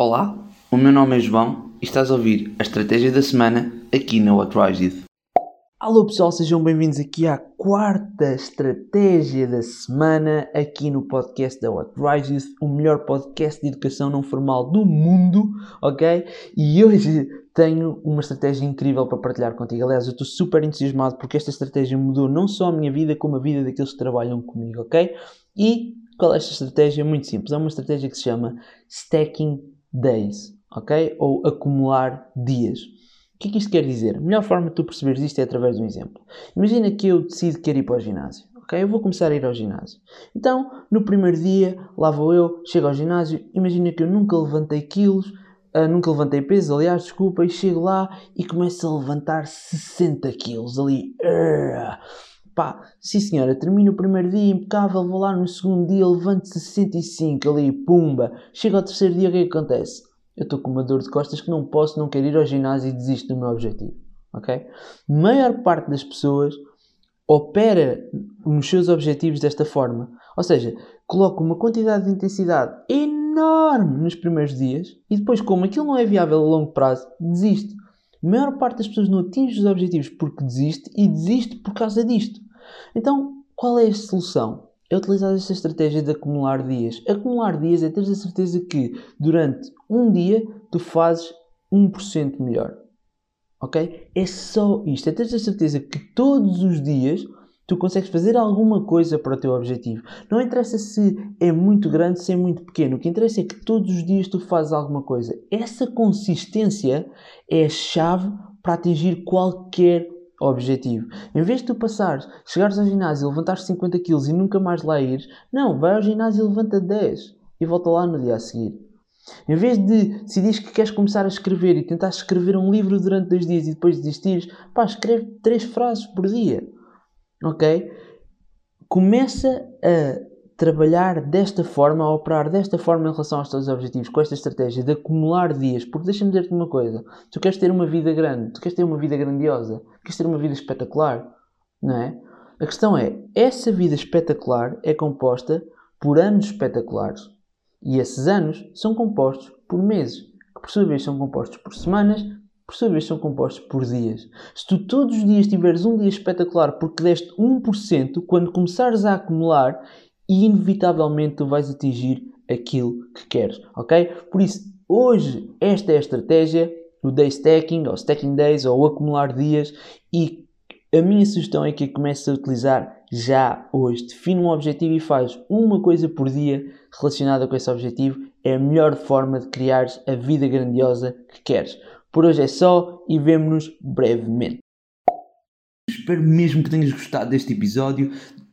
Olá, o meu nome é João e estás a ouvir a Estratégia da Semana aqui na What Rise It. Alô pessoal, sejam bem-vindos aqui à quarta Estratégia da Semana aqui no podcast da What Rise It, o melhor podcast de educação não formal do mundo, ok? E hoje tenho uma estratégia incrível para partilhar contigo. Aliás, eu estou super entusiasmado porque esta estratégia mudou não só a minha vida, como a vida daqueles que trabalham comigo, ok? E qual é esta estratégia? Muito simples. É uma estratégia que se chama Stacking Days, ok? Ou acumular dias. O que é que isto quer dizer? A melhor forma de tu perceberes isto é através de um exemplo. Imagina que eu decido que ir para o ginásio. Ok? Eu vou começar a ir ao ginásio. Então, no primeiro dia, lá vou eu, chego ao ginásio. Imagina que eu nunca levantei quilos, uh, nunca levantei peso, aliás, desculpa, e chego lá e começo a levantar 60 quilos ali. Uh, pá, sim senhora, termino o primeiro dia impecável, vou lá no segundo dia, levanto 65 ali, pumba. Chego ao terceiro dia, o que é que acontece? eu estou com uma dor de costas que não posso, não quero ir ao ginásio e desisto do meu objetivo. Ok? Maior parte das pessoas opera nos seus objetivos desta forma. Ou seja, coloca uma quantidade de intensidade enorme nos primeiros dias e depois, como aquilo não é viável a longo prazo, desiste. A maior parte das pessoas não atinge os objetivos porque desiste e desiste por causa disto. Então, qual é a solução? é utilizar esta estratégia de acumular dias. Acumular dias é ter a certeza que durante um dia tu fazes 1% melhor. Ok? É só isto. É ter a certeza que todos os dias tu consegues fazer alguma coisa para o teu objetivo. Não interessa se é muito grande, se é muito pequeno. O que interessa é que todos os dias tu fazes alguma coisa. Essa consistência é a chave para atingir qualquer objetivo. Em vez de tu passares, chegares ao ginásio levantares 50 kg e nunca mais lá ires, não, vai ao ginásio e levanta 10 e volta lá no dia a seguir. Em vez de decidir que queres começar a escrever e tentar escrever um livro durante dois dias e depois desistires, pá, escreve três frases por dia. Ok? Começa a trabalhar desta forma, a operar desta forma em relação aos teus objetivos, com esta estratégia de acumular dias, porque deixa-me dizer-te uma coisa: tu queres ter uma vida grande, tu queres ter uma vida grandiosa, queres ter uma vida espetacular, não é? A questão é: essa vida espetacular é composta por anos espetaculares e esses anos são compostos por meses, que por sua vez são compostos por semanas, por sua vez são compostos por dias. Se tu todos os dias tiveres um dia espetacular porque deste 1%, quando começares a acumular, e inevitavelmente tu vais atingir aquilo que queres, ok? Por isso, hoje esta é a estratégia, o day stacking, ou stacking days, ou acumular dias, e a minha sugestão é que comeces a utilizar já hoje. Define um objetivo e faz uma coisa por dia relacionada com esse objetivo. É a melhor forma de criares a vida grandiosa que queres. Por hoje é só e vemo-nos brevemente. Espero mesmo que tenhas gostado deste episódio.